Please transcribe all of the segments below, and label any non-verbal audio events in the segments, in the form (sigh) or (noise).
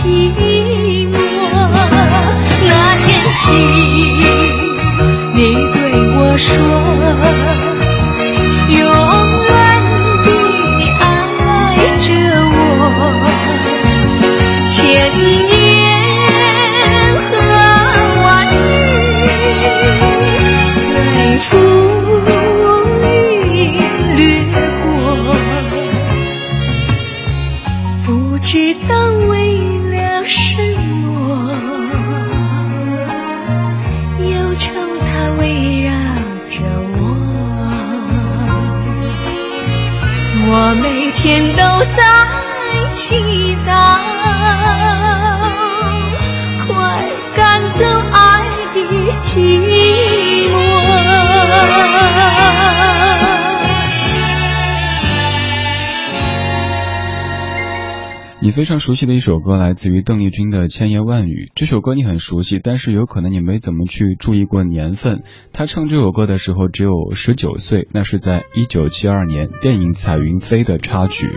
寂寞。那天起，你对我说。你非常熟悉的一首歌，来自于邓丽君的《千言万语》。这首歌你很熟悉，但是有可能你没怎么去注意过年份。她唱这首歌的时候只有十九岁，那是在一九七二年电影《彩云飞》的插曲。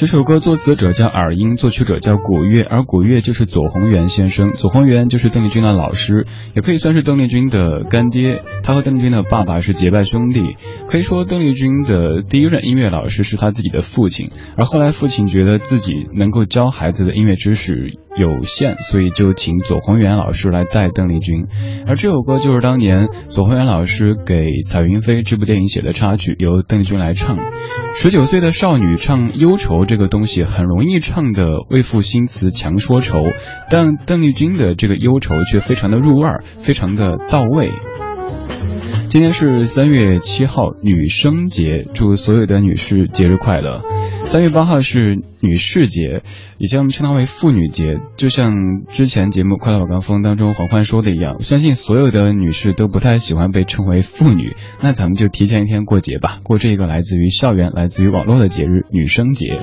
这首歌作词者叫尔英，作曲者叫古月，而古月就是左宏元先生。左宏元就是邓丽君的老师，也可以算是邓丽君的干爹。他和邓丽君的爸爸是结拜兄弟。可以说，邓丽君的第一任音乐老师是他自己的父亲。而后来，父亲觉得自己能够教孩子的音乐知识有限，所以就请左宏元老师来带邓丽君。而这首歌就是当年左宏元老师给《彩云飞》这部电影写的插曲，由邓丽君来唱。十九岁的少女唱忧愁这个东西很容易唱的为赋新词强说愁，但邓丽君的这个忧愁却非常的入味儿，非常的到位。今天是三月七号女生节，祝所有的女士节日快乐。三月八号是女士节，以前我们称它为妇女节。就像之前节目《快乐晚高峰》当中黄欢说的一样，相信所有的女士都不太喜欢被称为妇女。那咱们就提前一天过节吧，过这个来自于校园、来自于网络的节日——女生节。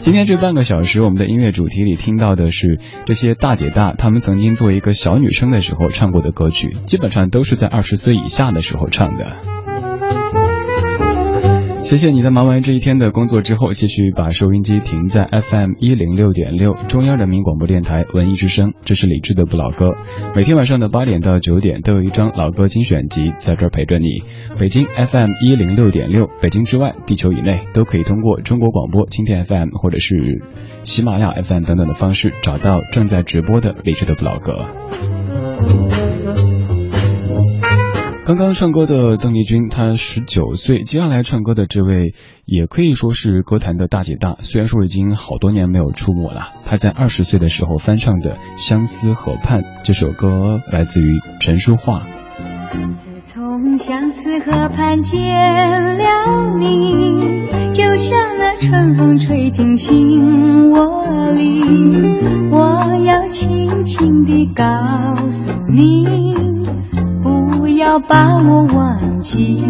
今天这半个小时，我们的音乐主题里听到的是这些大姐大她们曾经做一个小女生的时候唱过的歌曲，基本上都是在二十岁以下的时候唱的。谢谢你在忙完这一天的工作之后，继续把收音机停在 FM 一零六点六中央人民广播电台文艺之声。这是李志的不老歌，每天晚上的八点到九点都有一张老歌精选集在这儿陪着你。北京 FM 一零六点六，北京之外，地球以内都可以通过中国广播、蜻蜓 FM 或者是喜马拉雅 FM 等等的方式找到正在直播的李志的不老歌。刚刚唱歌的邓丽君，她十九岁。接下来唱歌的这位，也可以说是歌坛的大姐大。虽然说已经好多年没有出没了，她在二十岁的时候翻唱的《相思河畔》这首歌，来自于陈淑桦。自从相思河畔见了你。就像那春风吹进心窝里。我要轻轻地告诉你，要把我忘记。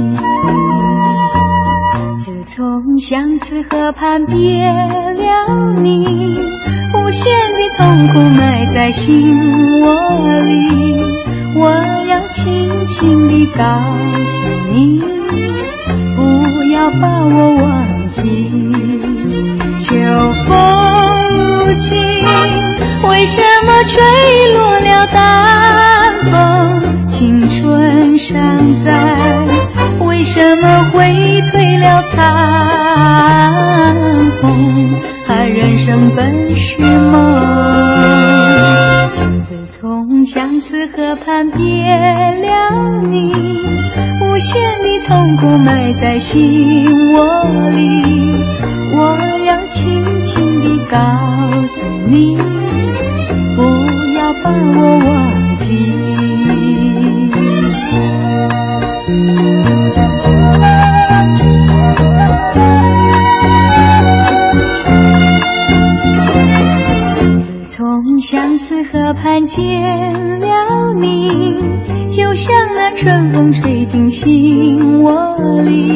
自从相思河畔别了你，无限的痛苦埋在心窝里。我要轻轻地告诉你，不要把我忘记。秋风无情，为什么吹落了淡怎么会退了残红？人生本是梦。自从相思河畔别了你，无限的痛苦埋在心窝里。春风吹进心窝里。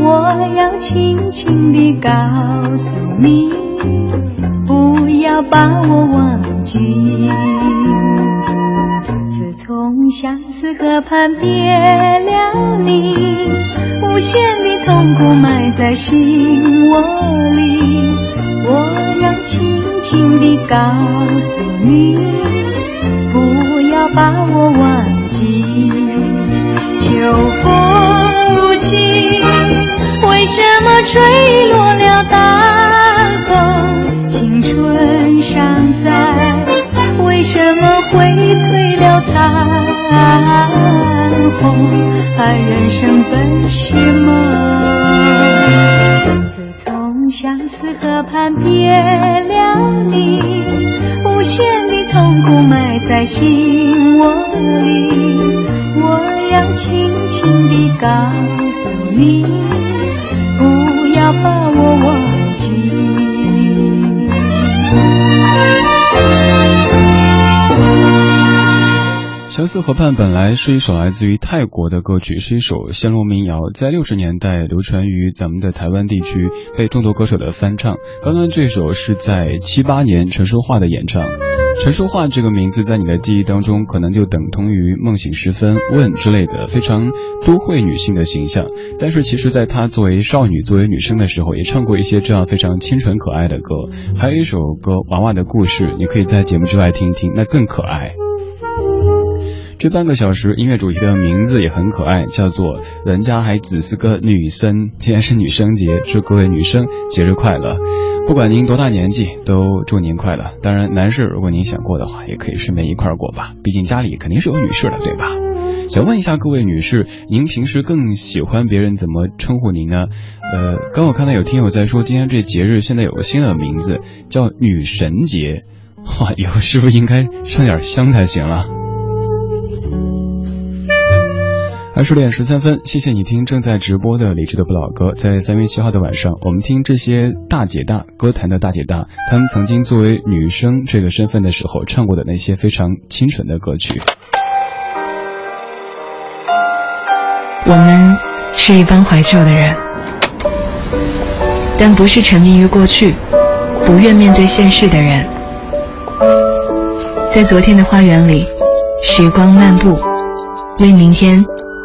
我要轻轻地告诉你，不要把我忘记。自从相思河畔别了你，无限的痛苦埋在心窝里。我要轻。轻地告诉你，不要把我忘。秋风无情，为什么吹落了淡风？青春尚在，为什么会褪了残红？人生本是梦。自从相思河畔别了你，无限的痛苦埋在心窝里。我轻轻地告诉你，不要把我忘记。相思河畔本来是一首来自于泰国的歌曲，是一首暹罗民谣，在六十年代流传于咱们的台湾地区，被众多歌手的翻唱。刚刚这首是在七八年陈淑桦的演唱。陈淑桦这个名字在你的记忆当中，可能就等同于梦醒时分、问之类的非常都会女性的形象。但是其实，在她作为少女、作为女生的时候，也唱过一些这样非常清纯可爱的歌。还有一首歌《娃娃的故事》，你可以在节目之外听听，那更可爱。这半个小时音乐主题的名字也很可爱，叫做“人家还只是个女生”。既然是女生节，祝各位女生节日快乐！不管您多大年纪，都祝您快乐。当然，男士如果您想过的话，也可以顺便一块过吧。毕竟家里肯定是有女士的，对吧？想问一下各位女士，您平时更喜欢别人怎么称呼您呢？呃，刚我看到有听友在说，今天这节日现在有个新的名字，叫女神节。哇，以后是不是应该上点香才行了？二十点十三分，谢谢你听正在直播的李智的不老歌。在三月七号的晚上，我们听这些大姐大歌坛的大姐大，她们曾经作为女生这个身份的时候唱过的那些非常清纯的歌曲。我们是一帮怀旧的人，但不是沉迷于过去、不愿面对现实的人。在昨天的花园里，时光漫步，为明天。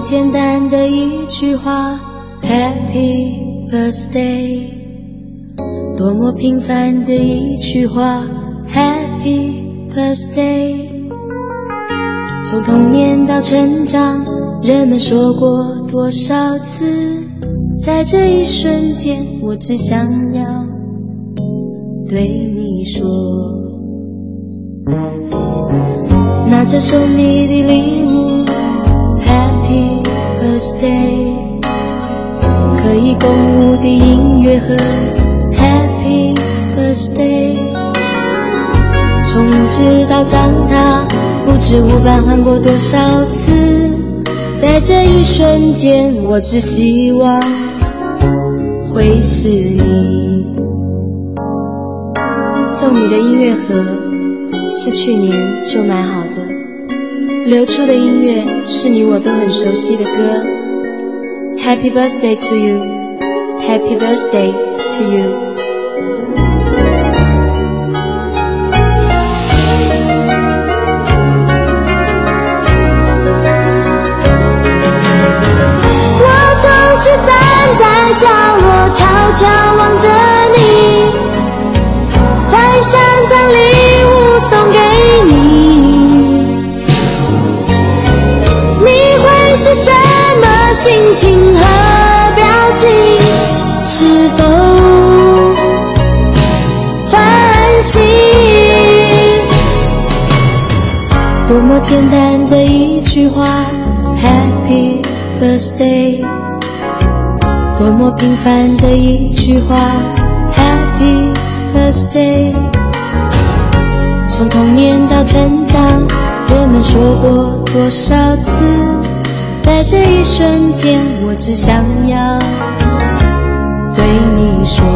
简单的一句话，Happy Birthday。多么平凡的一句话，Happy birthday。从童年到成长，人们说过多少次，在这一瞬间，我只想要对你说，拿着送你的礼物 day，可以共舞的音乐和 Happy birthday，从知道长大。不知无伴换过多少次，在这一瞬间，我只希望会是你。送你的音乐盒是去年就买好的，流出的音乐是你我都很熟悉的歌。Happy birthday to you, Happy birthday to you。角落话，Happy Birthday。多么平凡的一句话，Happy Birthday。从童年到成长，人们说过多少次，在这一瞬间，我只想要对你说，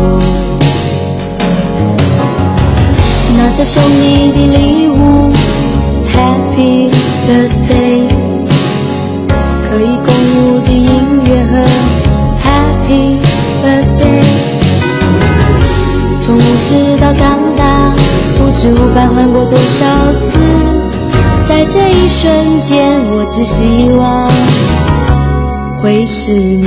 拿着送你的礼多少次，在这一瞬间，我只希望会是你。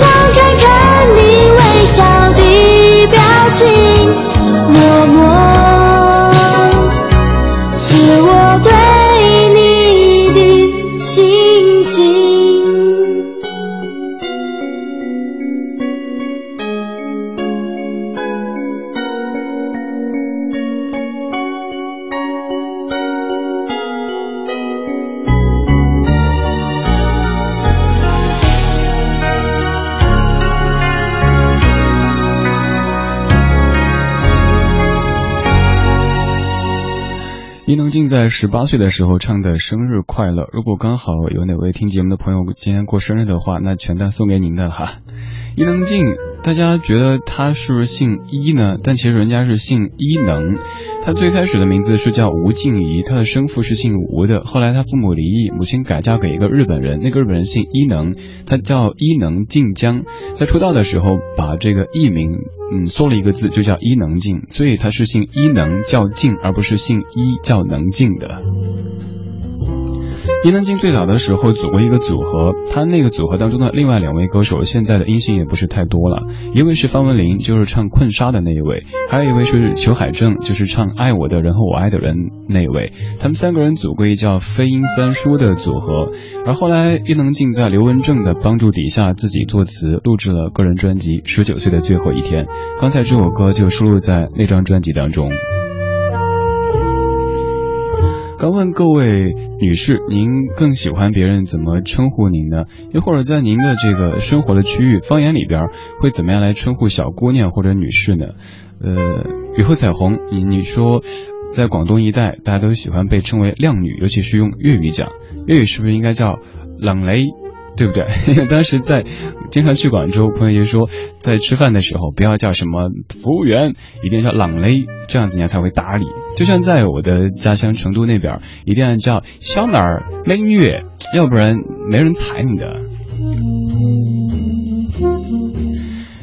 想看看。十八岁的时候唱的生日快乐，如果刚好有哪位听节目的朋友今天过生日的话，那全单送给您的哈。伊能静，大家觉得他是不是姓伊呢？但其实人家是姓伊能。他最开始的名字是叫吴静怡，他的生父是姓吴的。后来他父母离异，母亲改嫁给一个日本人，那个日本人姓伊能，他叫伊能静江。在出道的时候，把这个艺名嗯缩了一个字，就叫伊能静，所以他是姓伊能叫静，而不是姓伊叫能静的。伊能静最早的时候组过一个组合，他那个组合当中的另外两位歌手，现在的音信也不是太多了。一位是方文琳，就是唱《困沙》的那一位；还有一位是裘海正，就是唱《爱我的人和我爱的人》那一位。他们三个人组过一叫“飞鹰三叔”的组合。而后来，伊能静在刘文正的帮助底下，自己作词录制了个人专辑《十九岁的最后一天》。刚才这首歌就收录在那张专辑当中。刚问各位女士，您更喜欢别人怎么称呼您呢？又或者在您的这个生活的区域方言里边，会怎么样来称呼小姑娘或者女士呢？呃，雨后彩虹，你你说，在广东一带，大家都喜欢被称为靓女，尤其是用粤语讲，粤语是不是应该叫冷雷？对不对？因 (laughs) 为当时在经常去广州，朋友就说，在吃饭的时候不要叫什么服务员，一定要叫朗雷，这样子人家才会搭理。就像在我的家乡成都那边，一定要叫小哪儿美女，要不然没人睬你的。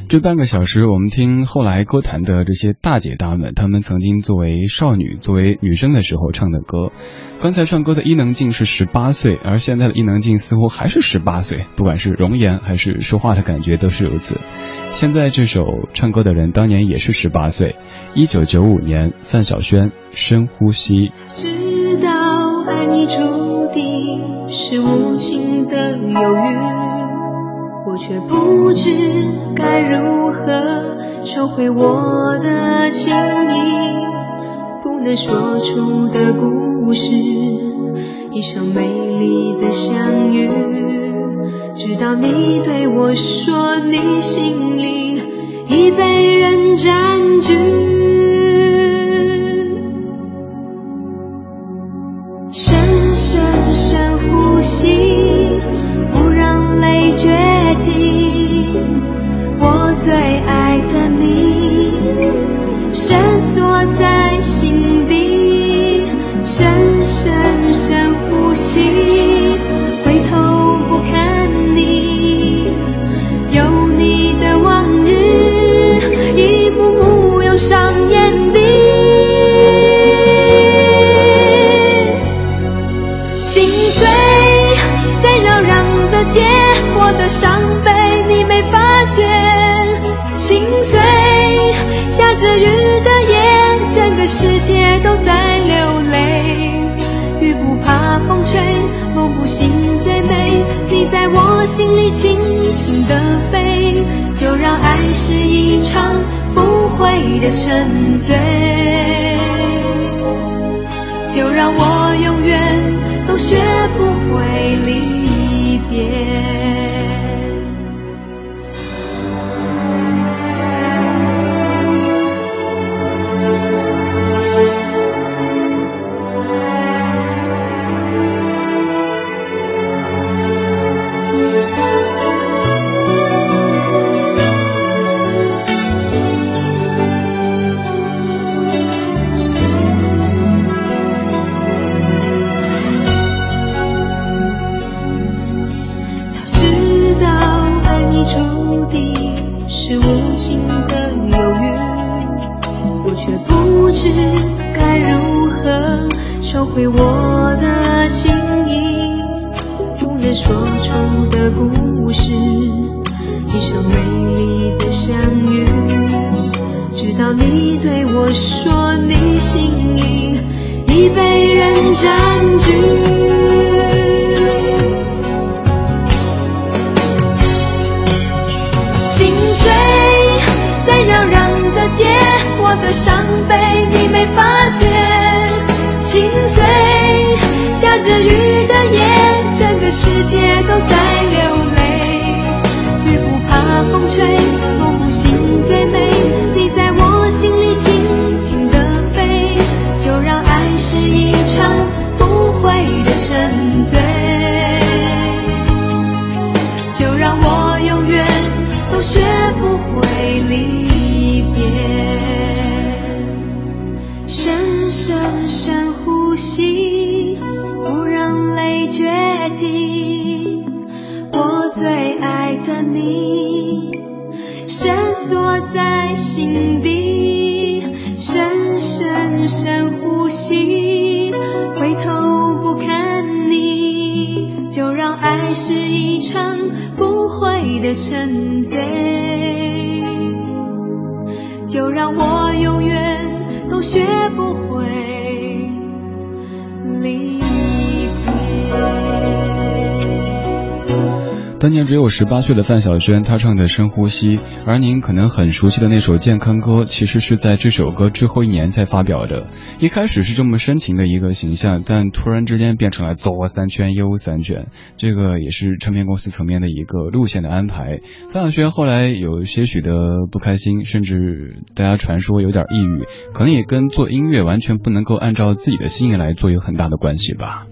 这半个小时，我们听后来歌坛的这些大姐大们，她们曾经作为少女、作为女生的时候唱的歌。刚才唱歌的伊能静是十八岁，而现在的伊能静似乎还是十八岁，不管是容颜还是说话的感觉都是如此。现在这首唱歌的人当年也是十八岁，一九九五年，范晓萱《深呼吸》。知道爱你注定是无情的犹豫。我却不知该如何收回我的情意，不能说出的故事，一场美丽的相遇，直到你对我说你心里已被人占据，不会的沉醉就让我永远都学不会当年只有十八岁的范晓萱，她唱的《深呼吸》，而您可能很熟悉的那首《健康歌》，其实是在这首歌之后一年才发表的。一开始是这么深情的一个形象，但突然之间变成了左三圈右三圈，这个也是唱片公司层面的一个路线的安排。范晓萱后来有些许的不开心，甚至大家传说有点抑郁，可能也跟做音乐完全不能够按照自己的心意来做有很大的关系吧。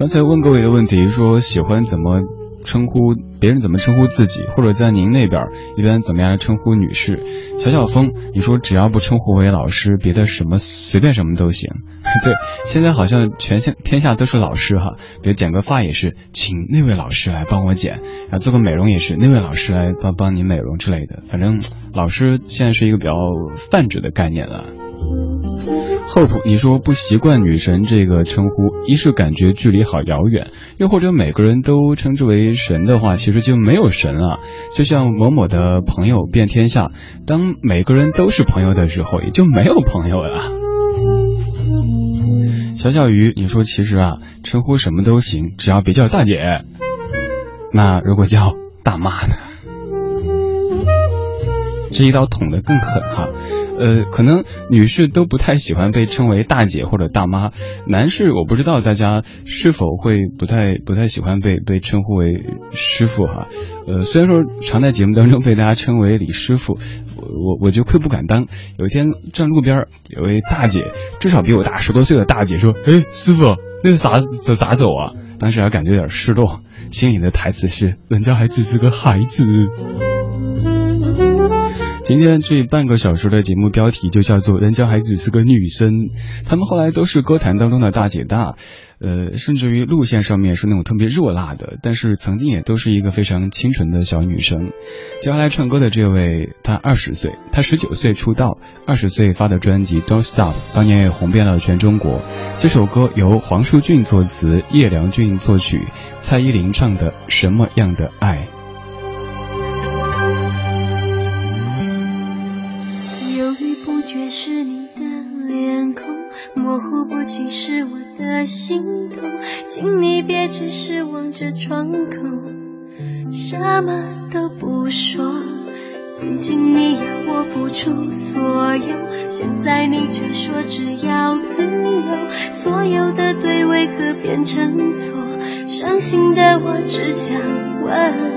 刚才问各位的问题，说喜欢怎么称呼别人，怎么称呼自己，或者在您那边一般怎么样称呼女士？小小风，你说只要不称呼为老师，别的什么随便什么都行。(laughs) 对，现在好像全天天下都是老师哈，比如剪个发也是请那位老师来帮我剪，啊做个美容也是那位老师来帮帮你美容之类的。反正老师现在是一个比较泛指的概念了。Hope，你说不习惯女神这个称呼，一是感觉距离好遥远，又或者每个人都称之为神的话，其实就没有神了。就像某某的朋友遍天下，当每个人都是朋友的时候，也就没有朋友了。小小鱼，你说其实啊，称呼什么都行，只要别叫大姐。那如果叫大妈呢？这一刀捅得更狠哈。呃，可能女士都不太喜欢被称为大姐或者大妈，男士我不知道大家是否会不太不太喜欢被被称呼为师傅哈。呃，虽然说常在节目当中被大家称为李师傅，我我我就愧不敢当。有一天站路边有位大姐，至少比我大十多岁的大姐说：“哎，师傅，那个啥走咋走啊？”当时还感觉有点失落，心里的台词是：“人家还只是个孩子。”今天这半个小时的节目标题就叫做“人家还只是个女生”，他们后来都是歌坛当中的大姐大，呃，甚至于路线上面是那种特别热辣的，但是曾经也都是一个非常清纯的小女生。接下来唱歌的这位，她二十岁，她十九岁出道，二十岁发的专辑《Don't Stop》，当年也红遍了全中国。这首歌由黄舒骏作词，叶良俊作曲，蔡依林唱的《什么样的爱》。何变成错？伤心的我只想问，